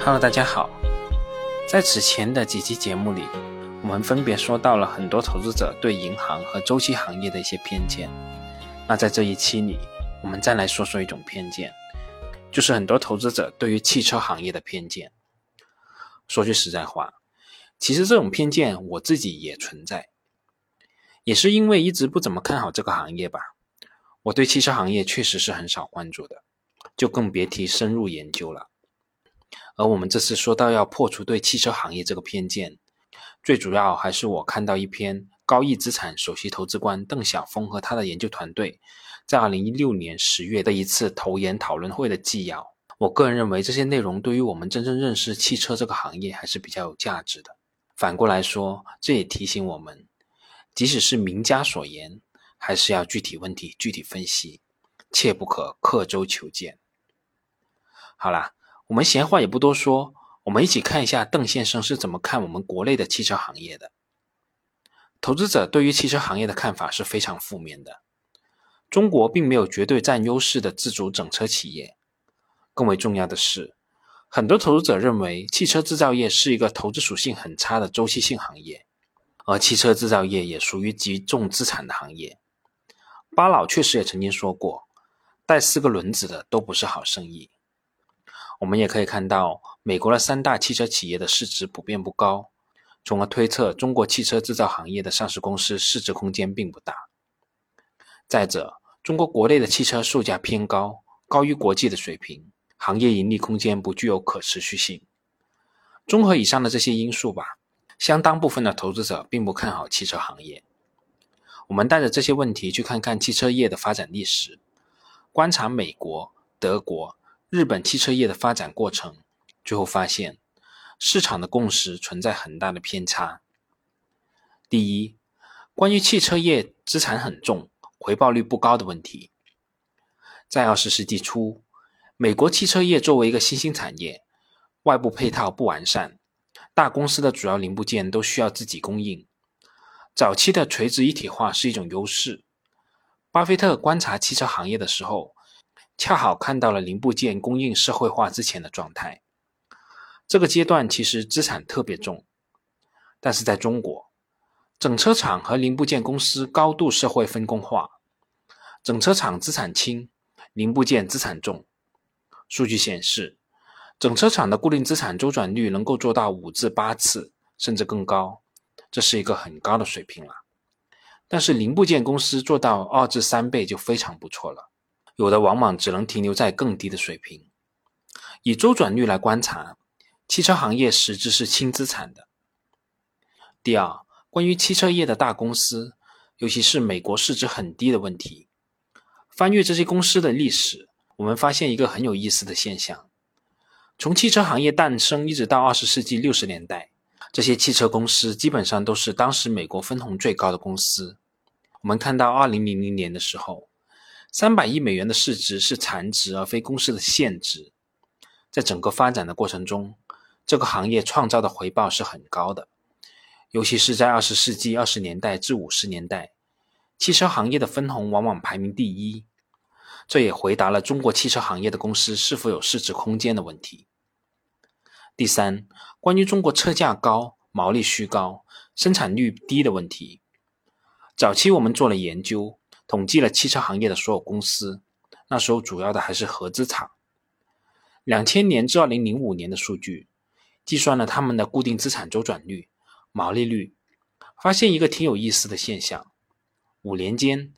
Hello，大家好。在此前的几期节目里，我们分别说到了很多投资者对银行和周期行业的一些偏见。那在这一期里，我们再来说说一种偏见，就是很多投资者对于汽车行业的偏见。说句实在话，其实这种偏见我自己也存在，也是因为一直不怎么看好这个行业吧。我对汽车行业确实是很少关注的，就更别提深入研究了。而我们这次说到要破除对汽车行业这个偏见，最主要还是我看到一篇高毅资产首席投资官邓晓峰和他的研究团队在二零一六年十月的一次投研讨论会的纪要。我个人认为这些内容对于我们真正认识汽车这个行业还是比较有价值的。反过来说，这也提醒我们，即使是名家所言，还是要具体问题具体分析，切不可刻舟求剑。好啦。我们闲话也不多说，我们一起看一下邓先生是怎么看我们国内的汽车行业的。投资者对于汽车行业的看法是非常负面的。中国并没有绝对占优势的自主整车企业，更为重要的是，很多投资者认为汽车制造业是一个投资属性很差的周期性行业，而汽车制造业也属于极重资产的行业。巴老确实也曾经说过，带四个轮子的都不是好生意。我们也可以看到，美国的三大汽车企业的市值普遍不高，从而推测中国汽车制造行业的上市公司市值空间并不大。再者，中国国内的汽车售价偏高，高于国际的水平，行业盈利空间不具有可持续性。综合以上的这些因素吧，相当部分的投资者并不看好汽车行业。我们带着这些问题去看看汽车业的发展历史，观察美国、德国。日本汽车业的发展过程，最后发现市场的共识存在很大的偏差。第一，关于汽车业资产很重、回报率不高的问题。在二十世纪初，美国汽车业作为一个新兴产业，外部配套不完善，大公司的主要零部件都需要自己供应。早期的垂直一体化是一种优势。巴菲特观察汽车行业的时候。恰好看到了零部件供应社会化之前的状态，这个阶段其实资产特别重，但是在中国，整车厂和零部件公司高度社会分工化，整车厂资产轻，零部件资产重。数据显示，整车厂的固定资产周转率能够做到五至八次，甚至更高，这是一个很高的水平了。但是零部件公司做到二至三倍就非常不错了。有的往往只能停留在更低的水平。以周转率来观察，汽车行业实质是轻资产的。第二，关于汽车业的大公司，尤其是美国市值很低的问题，翻阅这些公司的历史，我们发现一个很有意思的现象：从汽车行业诞生一直到二十世纪六十年代，这些汽车公司基本上都是当时美国分红最高的公司。我们看到二零零零年的时候。三百亿美元的市值是残值而非公司的现值，在整个发展的过程中，这个行业创造的回报是很高的，尤其是在二十世纪二十年代至五十年代，汽车行业的分红往往排名第一。这也回答了中国汽车行业的公司是否有市值空间的问题。第三，关于中国车价高、毛利虚高、生产率低的问题，早期我们做了研究。统计了汽车行业的所有公司，那时候主要的还是合资厂。两千年至二零零五年的数据，计算了他们的固定资产周转率、毛利率，发现一个挺有意思的现象：五年间，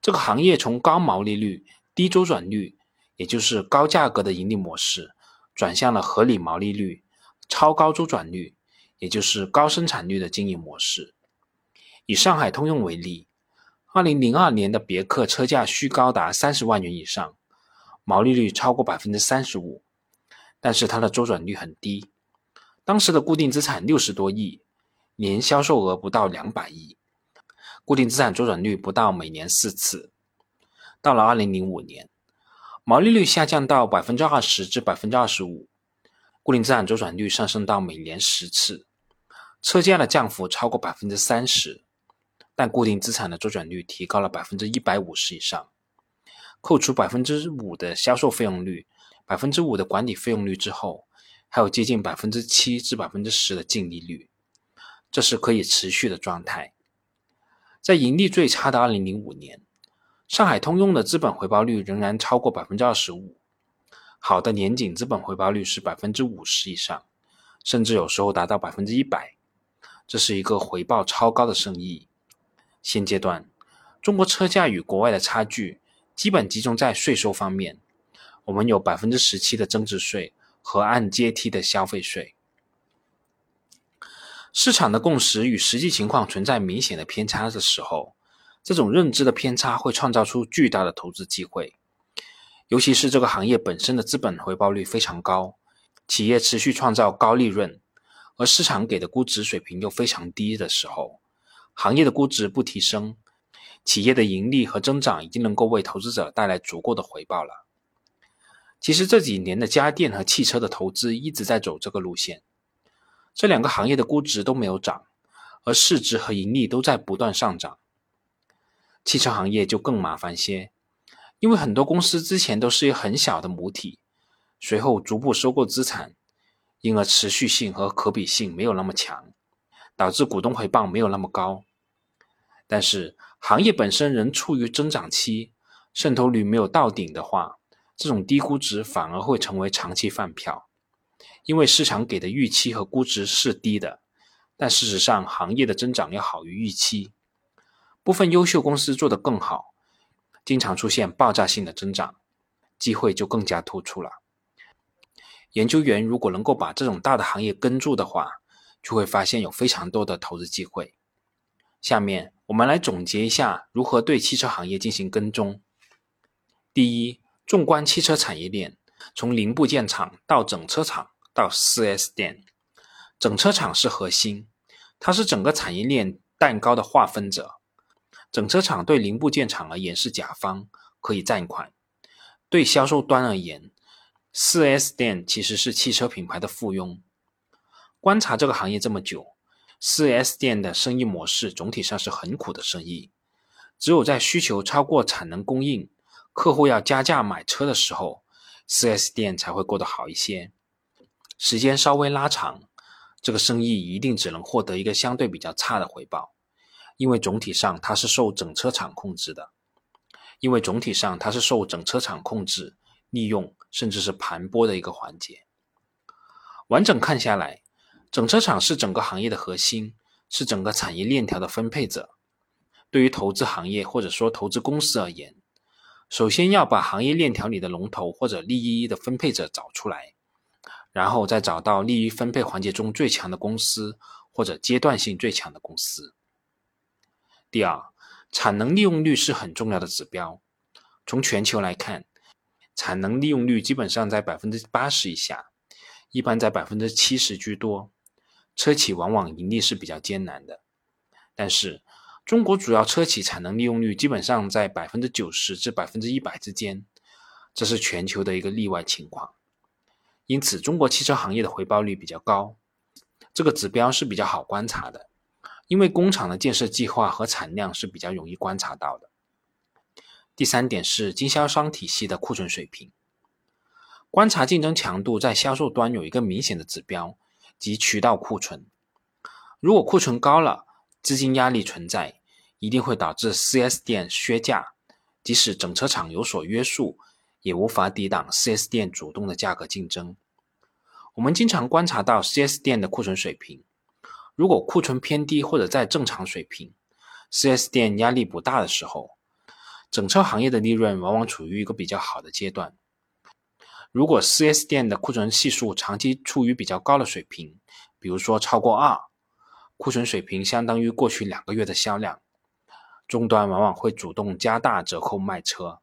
这个行业从高毛利率、低周转率，也就是高价格的盈利模式，转向了合理毛利率、超高周转率，也就是高生产率的经营模式。以上海通用为例。二零零二年的别克车价需高达三十万元以上，毛利率超过百分之三十五，但是它的周转率很低。当时的固定资产六十多亿，年销售额不到两百亿，固定资产周转率不到每年四次。到了二零零五年，毛利率下降到百分之二十至百分之二十五，固定资产周转率上升到每年十次，车价的降幅超过百分之三十。但固定资产的周转率提高了百分之一百五十以上，扣除百分之五的销售费用率、百分之五的管理费用率之后，还有接近百分之七至百分之十的净利率，这是可以持续的状态。在盈利最差的二零零五年，上海通用的资本回报率仍然超过百分之二十五，好的年景资本回报率是百分之五十以上，甚至有时候达到百分之一百，这是一个回报超高的生意。现阶段，中国车价与国外的差距基本集中在税收方面。我们有百分之十七的增值税和按阶梯的消费税。市场的共识与实际情况存在明显的偏差的时候，这种认知的偏差会创造出巨大的投资机会。尤其是这个行业本身的资本回报率非常高，企业持续创造高利润，而市场给的估值水平又非常低的时候。行业的估值不提升，企业的盈利和增长已经能够为投资者带来足够的回报了。其实这几年的家电和汽车的投资一直在走这个路线，这两个行业的估值都没有涨，而市值和盈利都在不断上涨。汽车行业就更麻烦些，因为很多公司之前都是一个很小的母体，随后逐步收购资产，因而持续性和可比性没有那么强。导致股东回报没有那么高，但是行业本身仍处于增长期，渗透率没有到顶的话，这种低估值反而会成为长期饭票，因为市场给的预期和估值是低的，但事实上行业的增长要好于预期，部分优秀公司做得更好，经常出现爆炸性的增长，机会就更加突出了。研究员如果能够把这种大的行业跟住的话，就会发现有非常多的投资机会。下面我们来总结一下如何对汽车行业进行跟踪。第一，纵观汽车产业链，从零部件厂到整车厂到 4S 店，整车厂是核心，它是整个产业链蛋糕的划分者。整车厂对零部件厂而言是甲方，可以占款；对销售端而言，4S 店其实是汽车品牌的附庸。观察这个行业这么久，4S 店的生意模式总体上是很苦的生意。只有在需求超过产能供应，客户要加价买车的时候，4S 店才会过得好一些。时间稍微拉长，这个生意一定只能获得一个相对比较差的回报，因为总体上它是受整车厂控制的，因为总体上它是受整车厂控制、利用甚至是盘剥的一个环节。完整看下来。整车厂是整个行业的核心，是整个产业链条的分配者。对于投资行业或者说投资公司而言，首先要把行业链条里的龙头或者利益的分配者找出来，然后再找到利益分配环节中最强的公司或者阶段性最强的公司。第二，产能利用率是很重要的指标。从全球来看，产能利用率基本上在百分之八十以下，一般在百分之七十居多。车企往往盈利是比较艰难的，但是中国主要车企产能利用率基本上在百分之九十至百分之一百之间，这是全球的一个例外情况。因此，中国汽车行业的回报率比较高，这个指标是比较好观察的，因为工厂的建设计划和产量是比较容易观察到的。第三点是经销商体系的库存水平，观察竞争强度在销售端有一个明显的指标。及渠道库存，如果库存高了，资金压力存在，一定会导致 4S 店削价。即使整车厂有所约束，也无法抵挡 4S 店主动的价格竞争。我们经常观察到 4S 店的库存水平，如果库存偏低或者在正常水平，4S 店压力不大的时候，整车行业的利润往往处于一个比较好的阶段。如果 4S 店的库存系数长期处于比较高的水平，比如说超过二，库存水平相当于过去两个月的销量，终端往往会主动加大折扣卖车，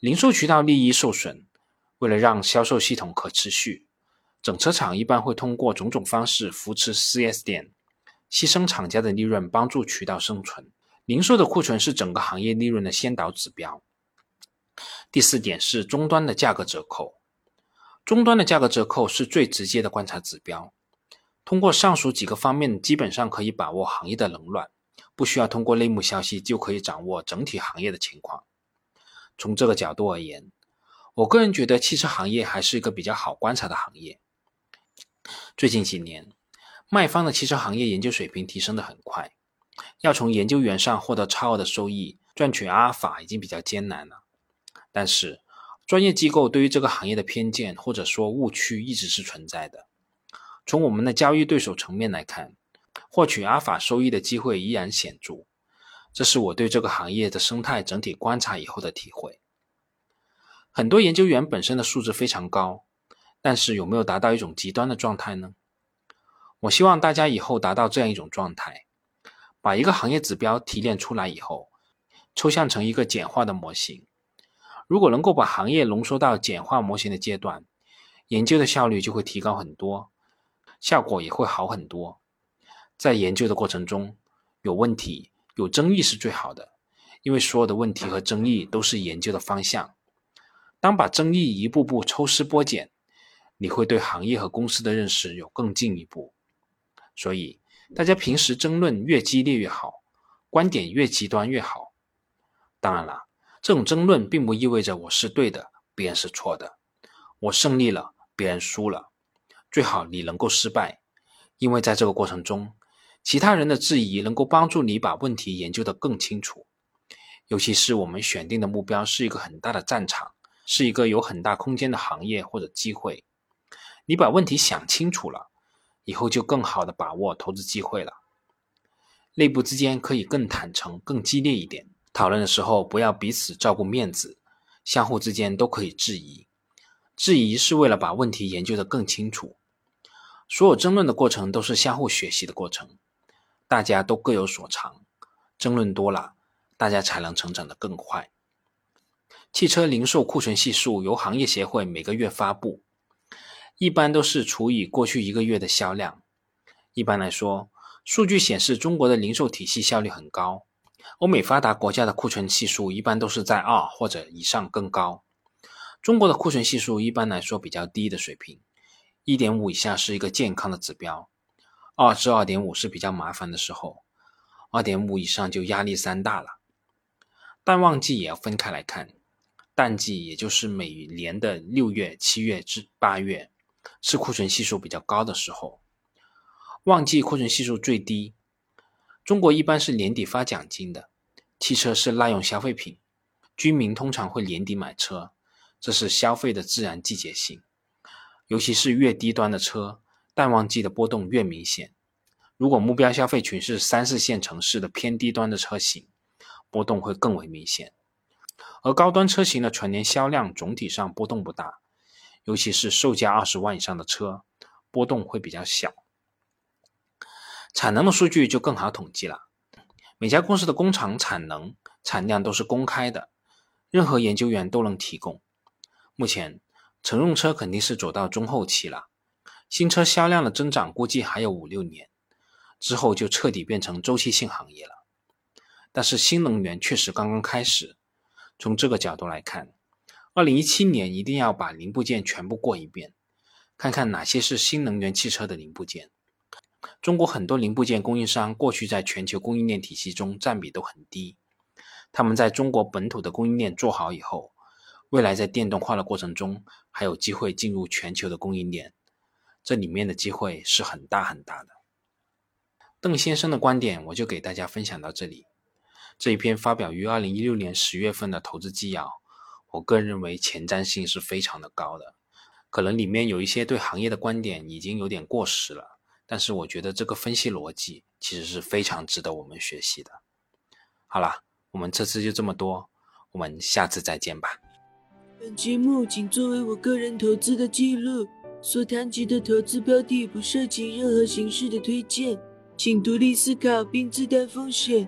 零售渠道利益受损。为了让销售系统可持续，整车厂一般会通过种种方式扶持 4S 店，牺牲厂家的利润帮助渠道生存。零售的库存是整个行业利润的先导指标。第四点是终端的价格折扣，终端的价格折扣是最直接的观察指标。通过上述几个方面，基本上可以把握行业的冷暖，不需要通过内幕消息就可以掌握整体行业的情况。从这个角度而言，我个人觉得汽车行业还是一个比较好观察的行业。最近几年，卖方的汽车行业研究水平提升的很快，要从研究员上获得超额的收益，赚取阿尔法已经比较艰难了。但是，专业机构对于这个行业的偏见或者说误区一直是存在的。从我们的交易对手层面来看，获取阿尔法收益的机会依然显著。这是我对这个行业的生态整体观察以后的体会。很多研究员本身的素质非常高，但是有没有达到一种极端的状态呢？我希望大家以后达到这样一种状态：把一个行业指标提炼出来以后，抽象成一个简化的模型。如果能够把行业浓缩到简化模型的阶段，研究的效率就会提高很多，效果也会好很多。在研究的过程中，有问题、有争议是最好的，因为所有的问题和争议都是研究的方向。当把争议一步步抽丝剥茧，你会对行业和公司的认识有更进一步。所以，大家平时争论越激烈越好，观点越极端越好。当然了，这种争论并不意味着我是对的，别人是错的，我胜利了，别人输了。最好你能够失败，因为在这个过程中，其他人的质疑能够帮助你把问题研究得更清楚。尤其是我们选定的目标是一个很大的战场。是一个有很大空间的行业或者机会，你把问题想清楚了，以后就更好的把握投资机会了。内部之间可以更坦诚、更激烈一点，讨论的时候不要彼此照顾面子，相互之间都可以质疑，质疑是为了把问题研究得更清楚。所有争论的过程都是相互学习的过程，大家都各有所长，争论多了，大家才能成长得更快。汽车零售库存系数由行业协会每个月发布，一般都是除以过去一个月的销量。一般来说，数据显示中国的零售体系效率很高。欧美发达国家的库存系数一般都是在二或者以上更高。中国的库存系数一般来说比较低的水平，一点五以下是一个健康的指标，二至二点五是比较麻烦的时候，二点五以上就压力山大了。淡旺季也要分开来看。淡季也就是每年的六月、七月至八月，是库存系数比较高的时候。旺季库存系数最低。中国一般是年底发奖金的，汽车是耐用消费品，居民通常会年底买车，这是消费的自然季节性。尤其是越低端的车，淡旺季的波动越明显。如果目标消费群是三四线城市的偏低端的车型，波动会更为明显。而高端车型的全年销量总体上波动不大，尤其是售价二十万以上的车，波动会比较小。产能的数据就更好统计了，每家公司的工厂产能、产量都是公开的，任何研究员都能提供。目前，乘用车肯定是走到中后期了，新车销量的增长估计还有五六年，之后就彻底变成周期性行业了。但是新能源确实刚刚开始。从这个角度来看，二零一七年一定要把零部件全部过一遍，看看哪些是新能源汽车的零部件。中国很多零部件供应商过去在全球供应链体系中占比都很低，他们在中国本土的供应链做好以后，未来在电动化的过程中还有机会进入全球的供应链，这里面的机会是很大很大的。邓先生的观点我就给大家分享到这里。这一篇发表于二零一六年十月份的投资纪要，我个人认为前瞻性是非常的高的，可能里面有一些对行业的观点已经有点过时了，但是我觉得这个分析逻辑其实是非常值得我们学习的。好了，我们这次就这么多，我们下次再见吧。本节目仅作为我个人投资的记录，所谈及的投资标的不涉及任何形式的推荐，请独立思考并自担风险。